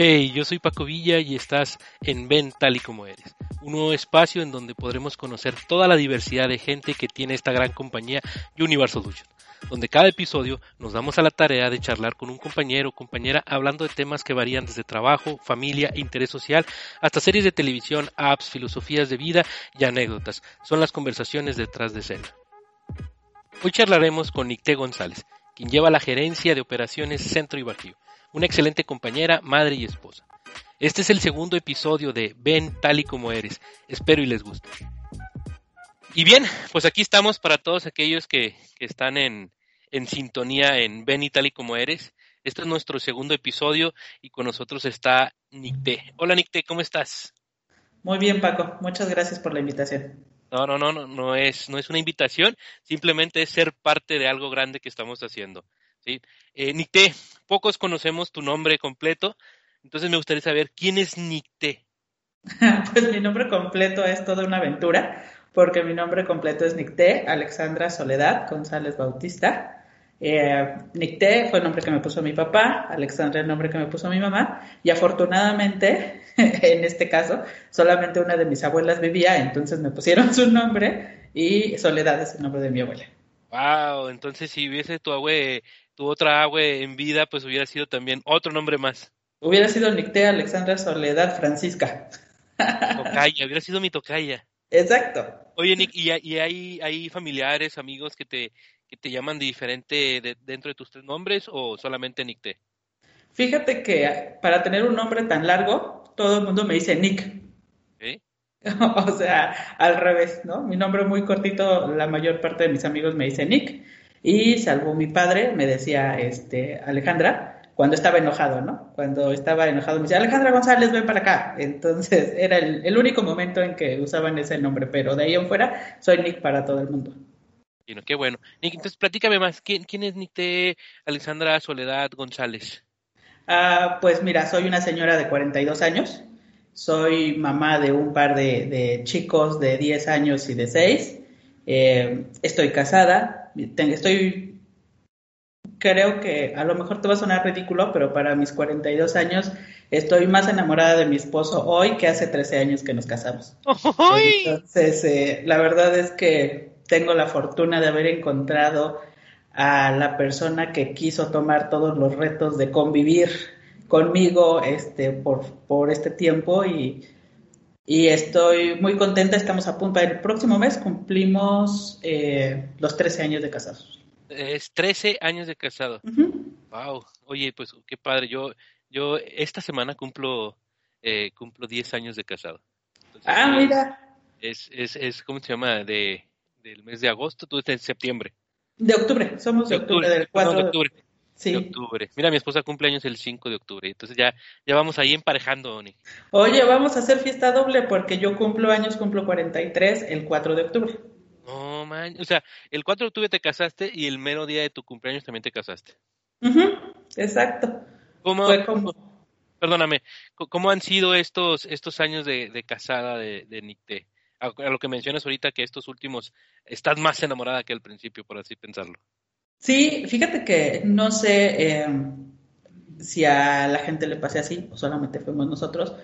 Hey, yo soy Paco Villa y estás en Ven tal y como eres, un nuevo espacio en donde podremos conocer toda la diversidad de gente que tiene esta gran compañía Universal Solutions, donde cada episodio nos damos a la tarea de charlar con un compañero o compañera hablando de temas que varían desde trabajo, familia, interés social, hasta series de televisión, apps, filosofías de vida y anécdotas. Son las conversaciones detrás de escena. Hoy charlaremos con Nicté González, quien lleva la gerencia de operaciones Centro y Bajío una excelente compañera, madre y esposa. Este es el segundo episodio de Ven tal y como eres. Espero y les guste. Y bien, pues aquí estamos para todos aquellos que, están en, sintonía en Ven y tal y como eres. Este es nuestro segundo episodio y con nosotros está Nicté. Hola Nicté, ¿cómo estás? Muy bien, Paco. Muchas gracias por la invitación. No, no, no, no, no es, no es una invitación, simplemente es ser parte de algo grande que estamos haciendo. ¿Sí? Eh, Nicté, pocos conocemos tu nombre completo, entonces me gustaría saber quién es Nicté. pues mi nombre completo es toda una aventura, porque mi nombre completo es Nicté Alexandra Soledad González Bautista. Eh, Nicté fue el nombre que me puso mi papá, Alexandra el nombre que me puso mi mamá, y afortunadamente, en este caso, solamente una de mis abuelas vivía, entonces me pusieron su nombre y Soledad es el nombre de mi abuela. Wow, entonces si hubiese tu abue, tu otra abue en vida, pues hubiera sido también otro nombre más. Hubiera sido Nicté Alexandra Soledad Francisca. Tocaya, hubiera sido mi tocaya. Exacto. Oye, Nick, ¿y, hay, hay familiares, amigos que te, que te llaman de diferente dentro de tus tres nombres o solamente Nicté? Fíjate que para tener un nombre tan largo, todo el mundo me dice Nick. o sea, al revés, ¿no? Mi nombre muy cortito, la mayor parte de mis amigos me dice Nick, y salvo mi padre, me decía este, Alejandra, cuando estaba enojado, ¿no? Cuando estaba enojado me decía, Alejandra González, ven para acá. Entonces era el, único momento en que usaban ese nombre, pero de ahí en fuera soy Nick para todo el mundo. Bueno, qué bueno. Nick, entonces platícame más, ¿quién, quién es Nick de Alexandra Soledad González? Ah, pues mira, soy una señora de 42 años, soy mamá de un par de, chicos de 10 años y de 6. Eh, estoy casada. estoy. Creo que a lo mejor te va a sonar ridículo, pero para mis 42 años estoy más enamorada de mi esposo hoy que hace 13 años que nos casamos. Entonces, eh, la verdad es que tengo la fortuna de haber encontrado a la persona que quiso tomar todos los retos de convivir conmigo este, por, por este tiempo y, y estoy muy contenta. Estamos a punto, el próximo mes cumplimos eh, los 13 años de casados. Es 13 años de casado. Wow. Oye, pues qué padre. Yo, yo esta semana cumplo, eh, cumplo 10 años de casado. ah, mira. Es, es, es, ¿cómo se llama? De, del mes de agosto, tú estás en septiembre. De octubre, somos de, octubre, del 4 de octubre de octubre. Mira, mi esposa cumple años el 5 de octubre, entonces ya, ya vamos ahí emparejando, Oni. Oye, vamos a hacer fiesta doble porque yo cumplo años, cumplo 43 el 4 de octubre. No, man, o sea, el 4 de octubre te casaste y el mero día de tu cumpleaños también te casaste. exacto. ¿Cómo, perdóname, ¿cómo han sido estos, estos años de, casada de, de Nicté? A, a, lo que mencionas ahorita que estos últimos, estás más enamorada que al principio, por así pensarlo. Sí, fíjate que no sé eh, si a la gente le pase así o solamente fuimos nosotros,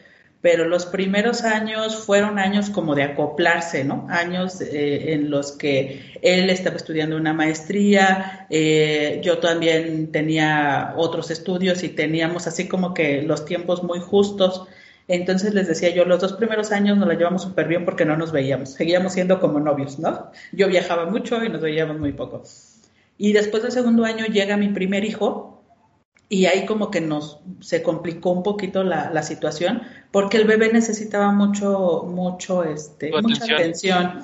pero los primeros años fueron años como de acoplarse, ¿no? Años eh, en los que él estaba estudiando una maestría, eh, yo también tenía otros estudios y teníamos así como que los tiempos muy justos. Entonces les decía yo, los dos primeros años nos la llevamos súper bien porque no nos veíamos, seguíamos siendo como novios, ¿no? Yo viajaba mucho y nos veíamos muy poco. Y después del segundo año llega mi primer hijo y ahí como que nos se complicó un poquito la, situación porque el bebé necesitaba mucho, mucho, este, mucha atención.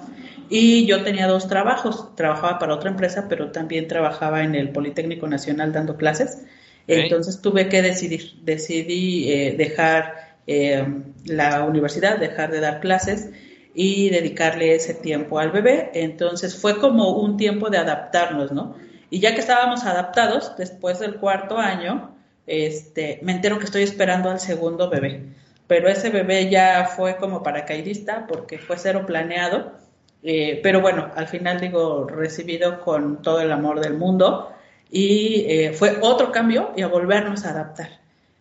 Y yo tenía dos trabajos, trabajaba para otra empresa, pero también trabajaba en el Politécnico Nacional dando clases. Entonces tuve que decidir, decidí eh, dejar eh, la universidad, dejar de dar clases y dedicarle ese tiempo al bebé. Entonces fue como un tiempo de adaptarnos, ¿no? Y ya que estábamos adaptados, después del cuarto año, este, me entero que estoy esperando al segundo bebé. Pero ese bebé ya fue como paracaidista porque fue cero planeado. Eh, pero bueno, al final digo, recibido con todo el amor del mundo y eh, fue otro cambio y a volvernos a adaptar.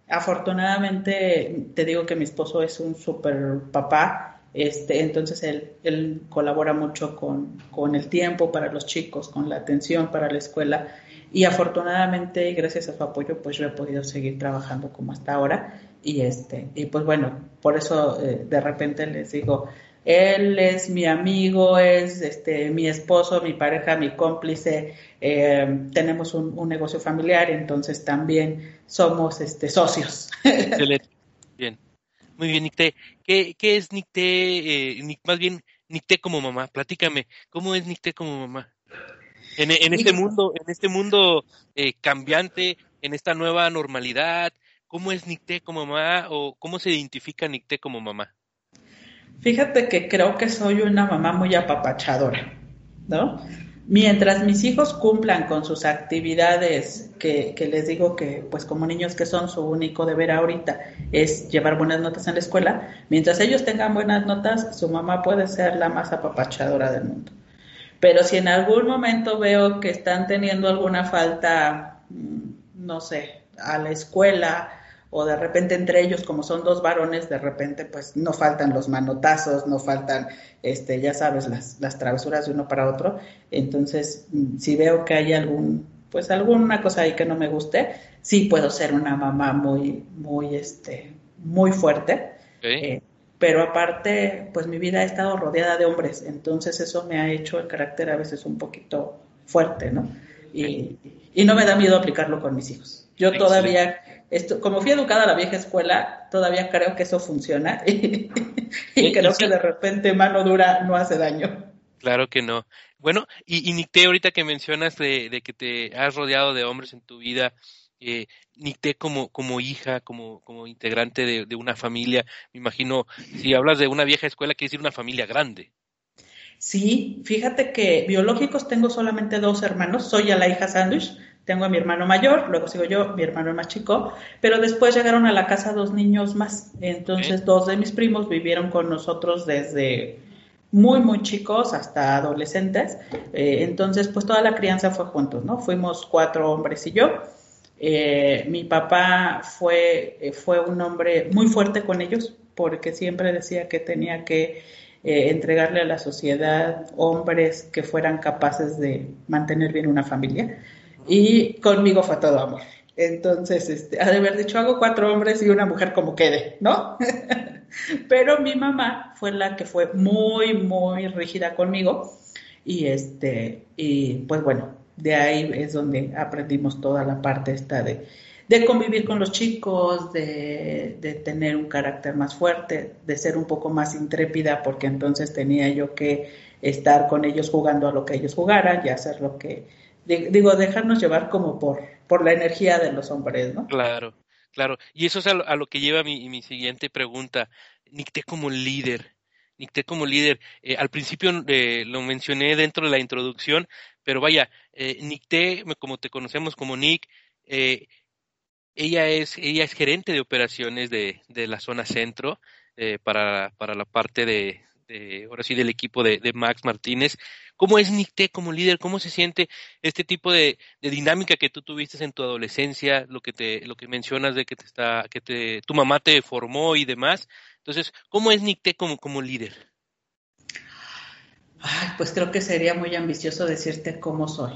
afortunadamente te digo que mi esposo es un super papá, este, entonces él, él colabora mucho con, con, el tiempo para los chicos, con la atención para la escuela y afortunadamente gracias a su apoyo pues yo he podido seguir trabajando como hasta ahora y este y pues bueno por eso eh, de repente les digo él es mi amigo, es este, mi esposo, mi pareja, mi cómplice. Eh, tenemos un, negocio familiar, entonces también somos este, socios. Excelente. Bien. Muy bien, Nicté. ¿Qué, qué es Nicté? Eh, más bien, Nicté como mamá. Platícame, ¿cómo es Nicté como mamá? En, en este mundo, en este mundo eh, cambiante, en esta nueva normalidad, ¿cómo es Nicté como mamá o cómo se identifica Nicté como mamá? Fíjate que creo que soy una mamá muy apapachadora, ¿no? Mientras mis hijos cumplan con sus actividades, que, les digo que, pues como niños que son, su único deber ahorita es llevar buenas notas en la escuela, mientras ellos tengan buenas notas, su mamá puede ser la más apapachadora del mundo. Pero si en algún momento veo que están teniendo alguna falta, mm, no sé, a la escuela, o de repente entre ellos, como son dos varones, de repente pues no faltan los manotazos, no faltan, este, ya sabes, las, las travesuras de uno para otro. Entonces, mm, si veo que hay algún, pues alguna cosa ahí que no me guste, sí puedo ser una mamá muy, muy, este, muy fuerte. Eh, pero aparte, pues mi vida ha estado rodeada de hombres, entonces eso me ha hecho el carácter a veces un poquito fuerte, ¿no? Y, y no me da miedo aplicarlo con mis hijos. Yo todavía esto, como fui educada a la vieja escuela, todavía creo que eso funciona y, creo que de repente mano dura no hace daño. Claro que no. Bueno, y, y Nicté, ahorita que mencionas de, que te has rodeado de hombres en tu vida, eh, Nicté como, como hija, como, como integrante de, de, una familia, me imagino, si hablas de una vieja escuela, quiere decir una familia grande. Sí, fíjate que biológicos tengo solamente dos hermanos, soy a la hija sándwich, tengo a mi hermano mayor, luego sigo yo, mi hermano más chico, pero después llegaron a la casa dos niños más. Entonces, dos de mis primos vivieron con nosotros desde muy, muy chicos hasta adolescentes. Eh, entonces, pues toda la crianza fue juntos, ¿no? Fuimos cuatro hombres y yo. Eh, mi papá fue, eh, fue un hombre muy fuerte con ellos porque siempre decía que tenía que entregarle a la sociedad hombres que fueran capaces de mantener bien una familia y conmigo fue todo amor. Entonces, este, ha de haber dicho, hago cuatro hombres y una mujer como quede, ¿no? Pero mi mamá fue la que fue muy, muy rígida conmigo y este, y pues bueno, de ahí es donde aprendimos toda la parte esta de, de convivir con los chicos, de, de, tener un carácter más fuerte, de ser un poco más intrépida, porque entonces tenía yo que estar con ellos jugando a lo que ellos jugaran y hacer lo que digo, dejarnos llevar como por, por la energía de los hombres, ¿no? Claro, claro. Y eso es a lo, que lleva mi, mi siguiente pregunta. Nicté como líder, Nicté como líder. Eh, al principio eh, lo mencioné dentro de la introducción, pero vaya, eh, Nicté, como te conocemos como Nick, eh, ella es ella es gerente de operaciones de, de la zona centro para, para la parte de, ahora sí, del equipo de Max Martínez. ¿Cómo es Nicté como líder? ¿Cómo se siente este tipo de, dinámica que tú tuviste en tu adolescencia, lo que te, lo que mencionas de que te está, que te, tu mamá te formó y demás? Entonces, ¿cómo es Nicté como, como líder? Ay, pues creo que sería muy ambicioso decirte cómo soy.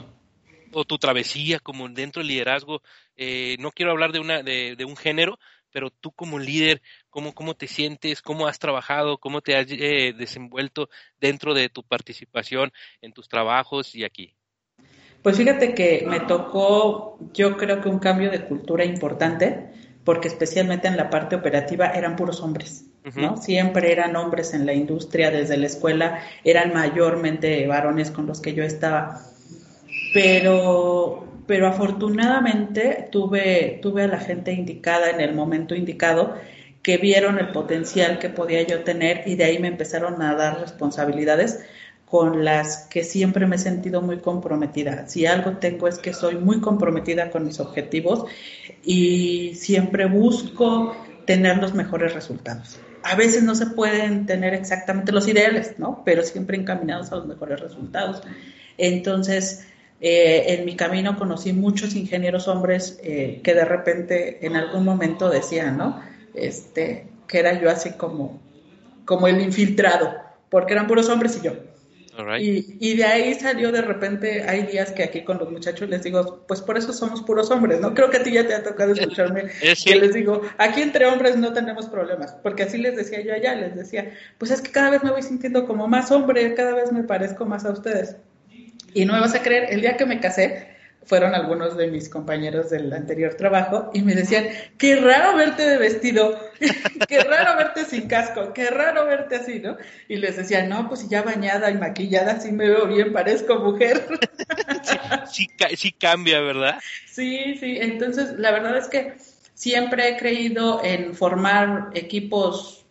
O tu travesía como dentro del liderazgo. Eh, no quiero hablar de, una, de, de un género, pero tú como líder, ¿cómo, cómo te sientes? ¿Cómo has trabajado? ¿Cómo te has eh, desenvuelto dentro de tu participación en tus trabajos y aquí? Pues fíjate que me tocó, yo creo que un cambio de cultura importante, porque especialmente en la parte operativa eran puros hombres, ¿no? Siempre eran hombres en la industria, desde la escuela eran mayormente varones con los que yo estaba. Pero pero afortunadamente tuve, tuve a la gente indicada en el momento indicado que vieron el potencial que podía yo tener y de ahí me empezaron a dar responsabilidades con las que siempre me he sentido muy comprometida. Si algo tengo es que soy muy comprometida con mis objetivos y siempre busco tener los mejores resultados. A veces no se pueden tener exactamente los ideales, ¿no? Pero siempre encaminados a los mejores resultados. Entonces, Eh, en mi camino conocí muchos ingenieros hombres eh, que de repente en algún momento decían, ¿no? Este, que era yo así como, como el infiltrado, porque eran puros hombres y yo. Y, de ahí salió de repente, hay días que aquí con los muchachos les digo, pues por eso somos puros hombres, ¿no? Creo que a ti ya te ha tocado escucharme que les digo, aquí entre hombres no tenemos problemas, porque así les decía yo allá, les decía, pues es que cada vez me voy sintiendo como más hombre, cada vez me parezco más a ustedes. Y no me vas a creer, el día que me casé, fueron algunos de mis compañeros del anterior trabajo y me decían, qué raro verte de vestido, qué raro verte sin casco, qué raro verte así, ¿no? Y les decía, no, pues ya bañada y maquillada, sí me veo bien, parezco mujer. sí, sí, cambia, ¿verdad? Sí, sí, entonces la verdad es que siempre he creído en formar equipos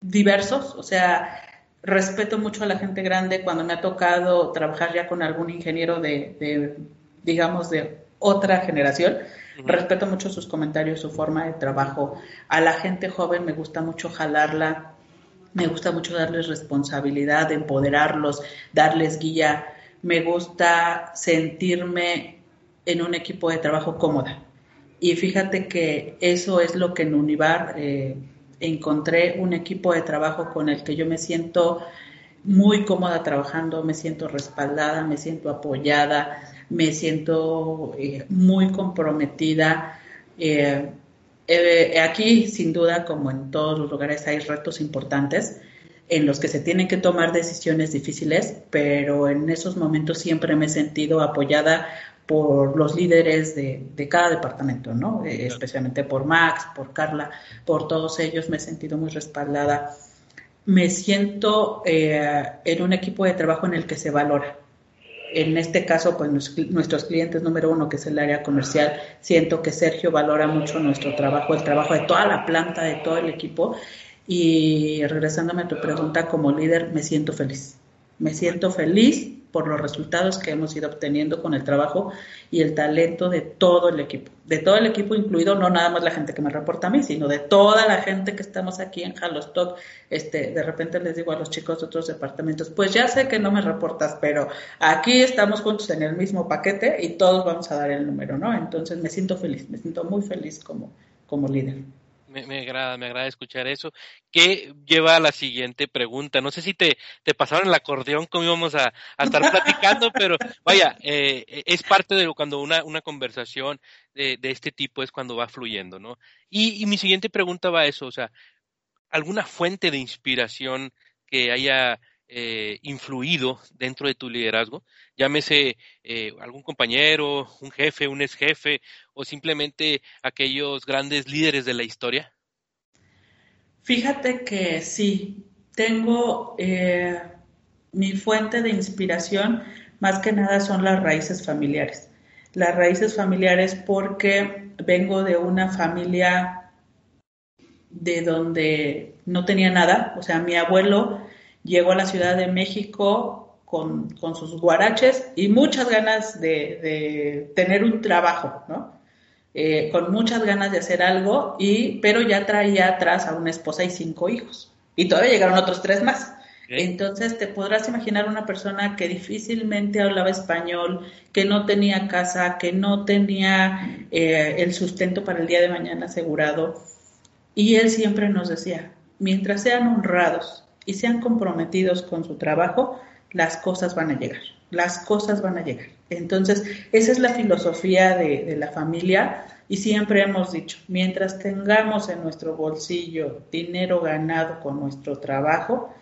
diversos, o sea, respeto mucho a la gente grande cuando me ha tocado trabajar ya con algún ingeniero de, digamos, de otra generación. Respeto mucho sus comentarios, su forma de trabajo. A la gente joven me gusta mucho jalarla, me gusta mucho darles responsabilidad, empoderarlos, darles guía. Me gusta sentirme en un equipo de trabajo cómoda. Y fíjate que eso es lo que en Univar eh, encontré un equipo de trabajo con el que yo me siento muy cómoda trabajando, me siento respaldada, me siento apoyada, me siento eh, muy comprometida. Eh, eh, aquí, sin duda, como en todos los lugares, hay retos importantes en los que se tienen que tomar decisiones difíciles, pero en esos momentos siempre me he sentido apoyada por los líderes de, cada departamento, ¿no? Eh, especialmente por Max, por Carla, por todos ellos me he sentido muy respaldada. Me siento eh, en un equipo de trabajo en el que se valora. En este caso, pues nuestros clientes número uno, que es el área comercial, siento que Sergio valora mucho nuestro trabajo, el trabajo de toda la planta, de todo el equipo. Y regresándome a tu pregunta, como líder, me siento feliz. Me siento feliz por los resultados que hemos ido obteniendo con el trabajo y el talento de todo el equipo. De todo el equipo, incluido no nada más la gente que me reporta a mí, sino de toda la gente que estamos aquí en Halostock. Este, de repente les digo a los chicos de otros departamentos, pues ya sé que no me reportas, pero aquí estamos juntos en el mismo paquete y todos vamos a dar el número, ¿no? Entonces me siento feliz, me siento muy feliz como, como líder. Me, agrada, me agrada escuchar eso. ¿Qué lleva a la siguiente pregunta? No sé si te, te pasaron el acordeón como íbamos a, estar platicando, pero vaya, eh, es parte de cuando una, una conversación de, de, este tipo es cuando va fluyendo, ¿no? Y, y mi siguiente pregunta va a eso, o sea, ¿alguna fuente de inspiración que haya eh, influido dentro de tu liderazgo? Llámese eh, algún compañero, un jefe, un ex jefe o simplemente aquellos grandes líderes de la historia. Fíjate que sí, tengo eh, mi fuente de inspiración, más que nada son las raíces familiares. Las raíces familiares porque vengo de una familia de donde no tenía nada, o sea, mi abuelo llegó a la Ciudad de México con, sus guaraches y muchas ganas de, tener un trabajo, ¿no? Eh, con muchas ganas de hacer algo, y, pero ya traía atrás a una esposa y cinco hijos. Y todavía llegaron otros tres más. Entonces te podrás imaginar una persona que difícilmente hablaba español, que no tenía casa, que no tenía eh, el sustento para el día de mañana asegurado. Y él siempre nos decía, mientras sean honrados, y sean comprometidos con su trabajo, las cosas van a llegar, las cosas van a llegar. Entonces, esa es la filosofía de, la familia y siempre hemos dicho, mientras tengamos en nuestro bolsillo dinero ganado con nuestro trabajo,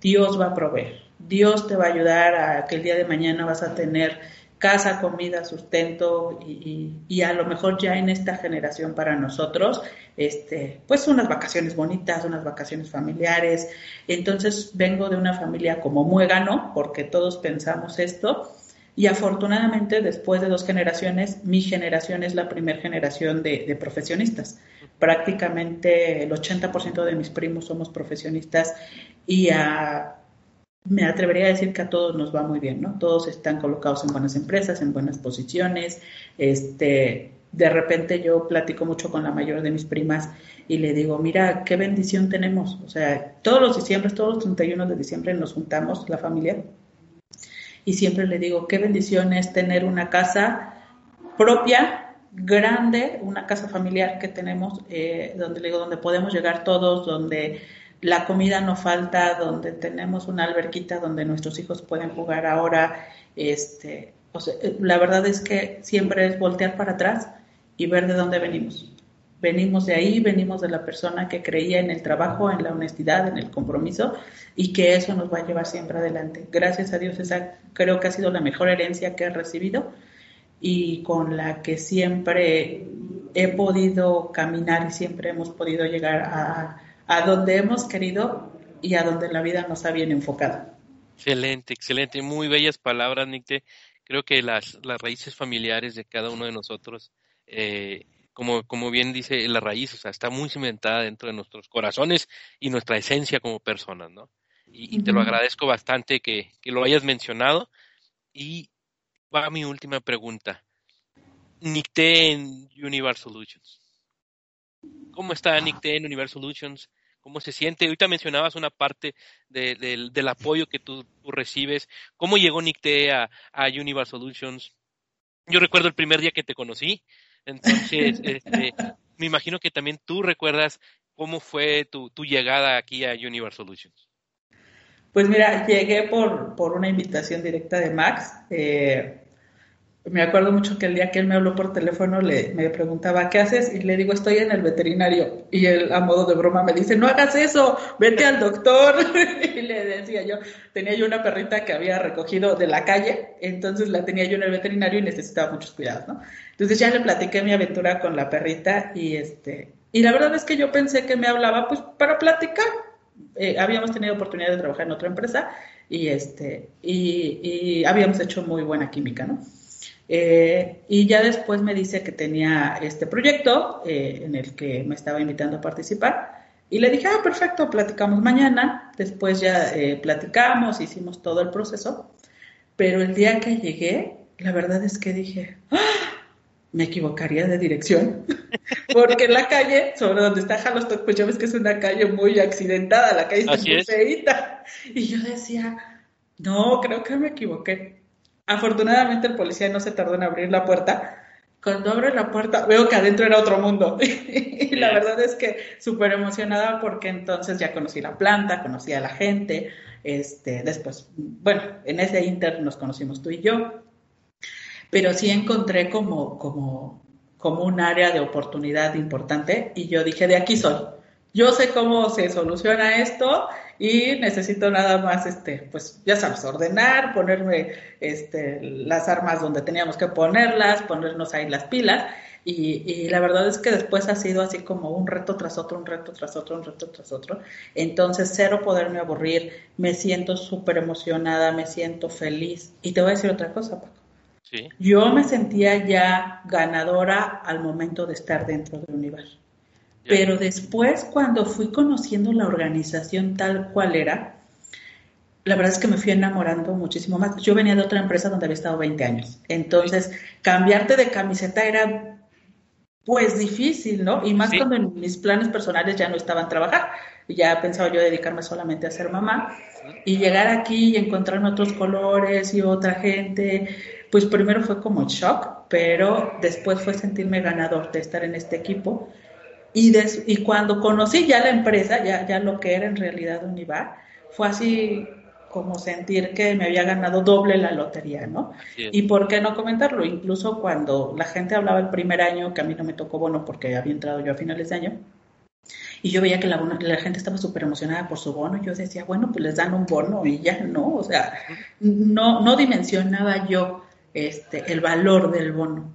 Dios va a proveer. Dios te va a ayudar a que el día de mañana vas a tener casa, comida, sustento y, a lo mejor ya en esta generación para nosotros, este, pues unas vacaciones bonitas, unas vacaciones familiares. Entonces vengo de una familia como muégano, porque todos pensamos esto. Y afortunadamente, después de dos generaciones, mi generación es la primera generación de, de profesionistas. Prácticamente el 80% de mis primos somos profesionistas y a, me atrevería a decir que a todos nos va muy bien, ¿no? Todos están colocados en buenas empresas, en buenas posiciones. Este, de repente yo platico mucho con la mayor de mis primas y le digo, mira, qué bendición tenemos. O sea, todos los diciembre, todos los 31 de diciembre nos juntamos, la familia, y siempre le digo, qué bendición es tener una casa propia, grande, una casa familiar que tenemos, eh, donde digo, donde podemos llegar todos, donde la comida no falta, donde tenemos una alberquita donde nuestros hijos pueden jugar ahora, este, eh, la verdad es que siempre es voltear para atrás y ver de dónde venimos. Venimos de ahí, venimos de la persona que creía en el trabajo, en la honestidad, en el compromiso y que eso nos va a llevar siempre adelante. Gracias a Dios, esa creo que ha sido la mejor herencia que he recibido y con la que siempre he podido caminar y siempre hemos podido llegar a, a donde hemos querido y a donde la vida nos ha bien enfocado. Excelente, excelente. Muy bellas palabras, Nicte. Creo que las, las raíces familiares de cada uno de nosotros eh, como, como bien dice la raíz, o sea, está muy cimentada dentro de nuestros corazones y nuestra esencia como personas, ¿no? Y, te lo agradezco bastante que, que, lo hayas mencionado. Y va mi última pregunta. Nicté en Universal Solutions. ¿Cómo está Nicté en Universal Solutions? ¿Cómo se siente? Ahorita mencionabas una parte del apoyo que tú, recibes. ¿Cómo llegó Nicté a, a Universal Solutions? Yo recuerdo el primer día que te conocí, entonces, este, me imagino que también tú recuerdas cómo fue tu, tu llegada aquí a Universal Solutions. Pues mira, llegué por, por una invitación directa de Max. Eh, me acuerdo mucho que el día que él me habló por teléfono le, me preguntaba, ¿qué haces? Y le digo, estoy en el veterinario. Y él, a modo de broma, me dice, no hagas eso, vete al doctor. y le decía yo, tenía yo una perrita que había recogido de la calle, entonces la tenía yo en el veterinario y necesitaba muchos cuidados, ¿no? Entonces ya le platiqué mi aventura con la perrita y este, y la verdad es que yo pensé que me hablaba pues para platicar. Eh, habíamos tenido oportunidad de trabajar en otra empresa y este, y, y habíamos hecho muy buena química, ¿no? Eh, y ya después me dice que tenía este proyecto eh, en el que me estaba invitando a participar. Y le dije, ah, perfecto, platicamos mañana. Después ya eh, platicamos, hicimos todo el proceso. Pero el día que llegué, la verdad es que dije, ¡Ah! me equivocaría de dirección. Porque la calle, sobre donde está Halostock, pues ya ves que es una calle muy accidentada, la calle está muy feita. Y yo decía, no, creo que me equivoqué. Afortunadamente el policía no se tardó en abrir la puerta. Cuando abre la puerta veo que adentro era otro mundo. y la verdad es que súper emocionada porque entonces ya conocí la planta, conocí a la gente. Este, después, bueno, en ese inter nos conocimos tú y yo. Pero sí encontré como, como, como un área de oportunidad importante y yo dije, de aquí soy. Yo sé cómo se soluciona esto y necesito nada más, este, pues ya sabes, ordenar, ponerme este, las armas donde teníamos que ponerlas, ponernos ahí las pilas. Y, y, la verdad es que después ha sido así como un reto tras otro, un reto tras otro, un reto tras otro. Entonces, cero poderme aburrir, me siento súper emocionada, me siento feliz. Y te voy a decir otra cosa, Paco. ¿Sí? Yo me sentía ya ganadora al momento de estar dentro del universo. Pero después, cuando fui conociendo la organización tal cual era, la verdad es que me fui enamorando muchísimo más. Yo venía de otra empresa donde había estado 20 años. Entonces, cambiarte de camiseta era pues difícil, ¿no? Y más cuando en mis planes personales ya no estaban trabajar. Ya pensaba yo dedicarme solamente a ser mamá. Y llegar aquí y encontrarme otros colores y otra gente, pues primero fue como shock, pero después fue sentirme ganador de estar en este equipo y, y cuando conocí ya la empresa, ya, ya lo que era en realidad Univar, fue así como sentir que me había ganado doble la lotería, ¿no? Y por qué no comentarlo, incluso cuando la gente hablaba el primer año, que a mí no me tocó bono porque había entrado yo a finales de año, y yo veía que la, la gente estaba súper emocionada por su bono, yo decía, bueno, pues les dan un bono y ya, ¿no? O sea, no, no dimensionaba yo este, el valor del bono.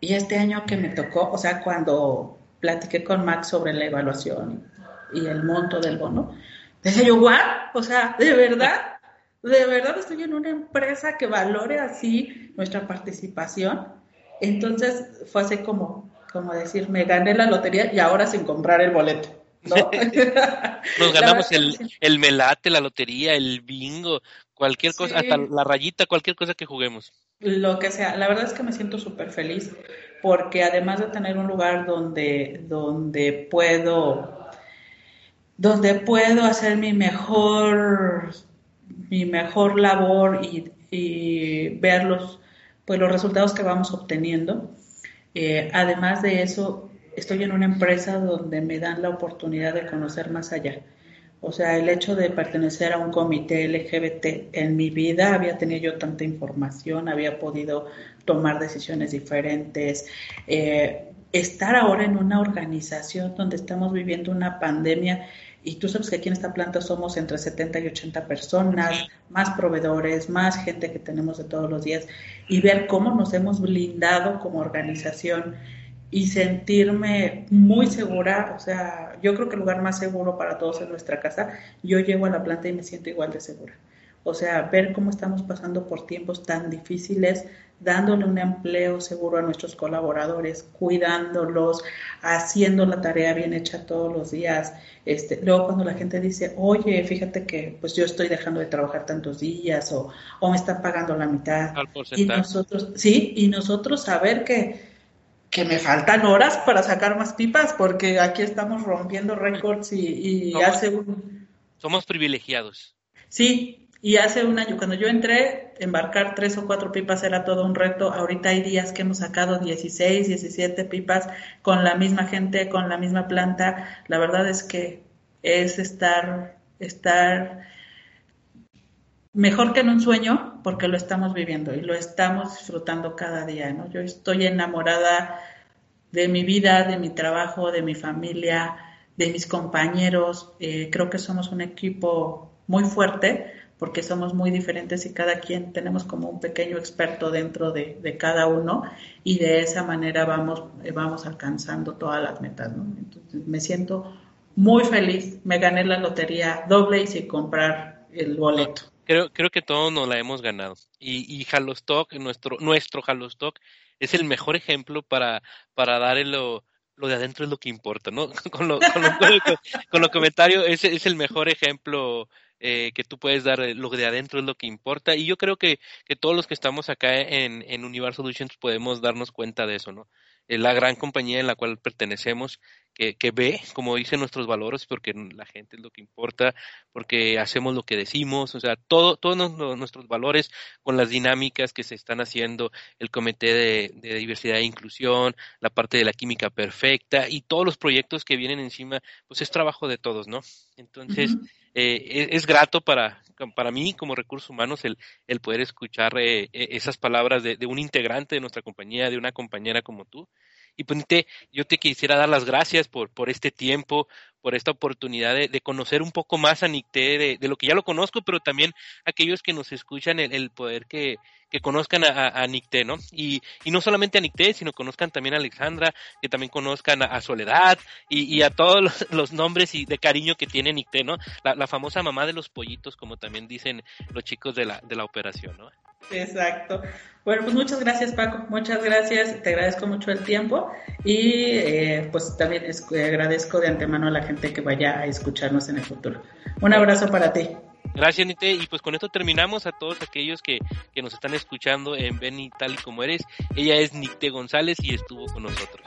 Y este año que me tocó, o sea, cuando platiqué con Max sobre la evaluación y el monto del bono. Dije yo, ¿what? O sea, ¿de verdad? ¿De verdad estoy en una empresa que valore así nuestra participación? Entonces fue así como, como decir, me gané la lotería y ahora sin comprar el boleto. ¿no? Nos ganamos el, el, melate, la lotería, el bingo, cualquier cosa, hasta la rayita, cualquier cosa que juguemos. Lo que sea, la verdad es que me siento súper feliz porque además de tener un lugar donde, donde puedo donde puedo hacer mi mejor mi mejor labor y, ver los, pues, los resultados que vamos obteniendo. Eh, además de eso, estoy en una empresa donde me dan la oportunidad de conocer más allá. O sea, el hecho de pertenecer a un comité LGBT en mi vida había tenido yo tanta información, había podido tomar decisiones diferentes. Eh, estar ahora en una organización donde estamos viviendo una pandemia y tú sabes que aquí en esta planta somos entre 70 y 80 personas, más proveedores, más gente que tenemos de todos los días y ver cómo nos hemos blindado como organización y sentirme muy segura, o sea, yo creo que el lugar más seguro para todos es nuestra casa. Yo llego a la planta y me siento igual de segura. O sea, ver cómo estamos pasando por tiempos tan difíciles, dándole un empleo seguro a nuestros colaboradores, cuidándolos, haciendo la tarea bien hecha todos los días. Este, luego cuando la gente dice, oye, fíjate que pues yo estoy dejando de trabajar tantos días o, o me están pagando la mitad. y nosotros, sí, y nosotros saber que que me faltan horas para sacar más pipas, porque aquí estamos rompiendo récords y, hace un... Somos privilegiados. Sí, y hace un año, cuando yo entré, embarcar tres o cuatro pipas era todo un reto. Ahorita hay días que hemos sacado 16, 17 pipas con la misma gente, con la misma planta. La verdad es que es estar, estar mejor que en un sueño porque lo estamos viviendo y lo estamos disfrutando cada día, ¿no? Yo estoy enamorada de mi vida, de mi trabajo, de mi familia, de mis compañeros. Eh, creo que somos un equipo muy fuerte porque somos muy diferentes y cada quien tenemos como un pequeño experto dentro de, de cada uno y de esa manera vamos, vamos alcanzando todas las metas, ¿no? Entonces me siento muy feliz. Me gané la lotería doble y sin comprar el boleto creo, creo que todos nos la hemos ganado. Y, y Halostock, nuestro, nuestro Halostock, es el mejor ejemplo para, para dar lo, lo de adentro es lo que importa, ¿no? Con, lo, con, con, los comentarios, ese es el mejor ejemplo eh, que tú puedes dar, lo de adentro es lo que importa. Y yo creo que, que todos los que estamos acá en, en Universal Solutions podemos darnos cuenta de eso, ¿no? la gran compañía en la cual pertenecemos, que, que, ve, como dicen nuestros valores, porque la gente es lo que importa, porque hacemos lo que decimos, o sea, todo, todos nuestros valores con las dinámicas que se están haciendo, el Comité de, Diversidad e Inclusión, la parte de la química perfecta y todos los proyectos que vienen encima, pues es trabajo de todos, ¿no? Entonces, eh, es, grato para, para mí como recursos humanos el, el poder escuchar eh, e, esas palabras de, de, un integrante de nuestra compañía, de una compañera como tú. Y pues yo te quisiera dar las gracias por, por este tiempo, por esta oportunidad de, conocer un poco más a Nicté, de, lo que ya lo conozco, pero también aquellos que nos escuchan, el, poder que, que conozcan a, a, Nicté, ¿no? Y, y no solamente a Nicté, sino conozcan también a Alexandra, que también conozcan a, Soledad y, y, a todos los, nombres y de cariño que tiene Nicté, ¿no? La, famosa mamá de los pollitos, como también dicen los chicos de la, de la operación, ¿no? Exacto. Bueno, pues muchas gracias Paco, muchas gracias, te agradezco mucho el tiempo y eh, pues también agradezco de antemano a la que vaya a escucharnos en el futuro. Un abrazo para ti. Gracias, Nite. Y pues con esto terminamos a todos aquellos que, que nos están escuchando en Ven y Tal y Como Eres. Ella es Nite González y estuvo con nosotros.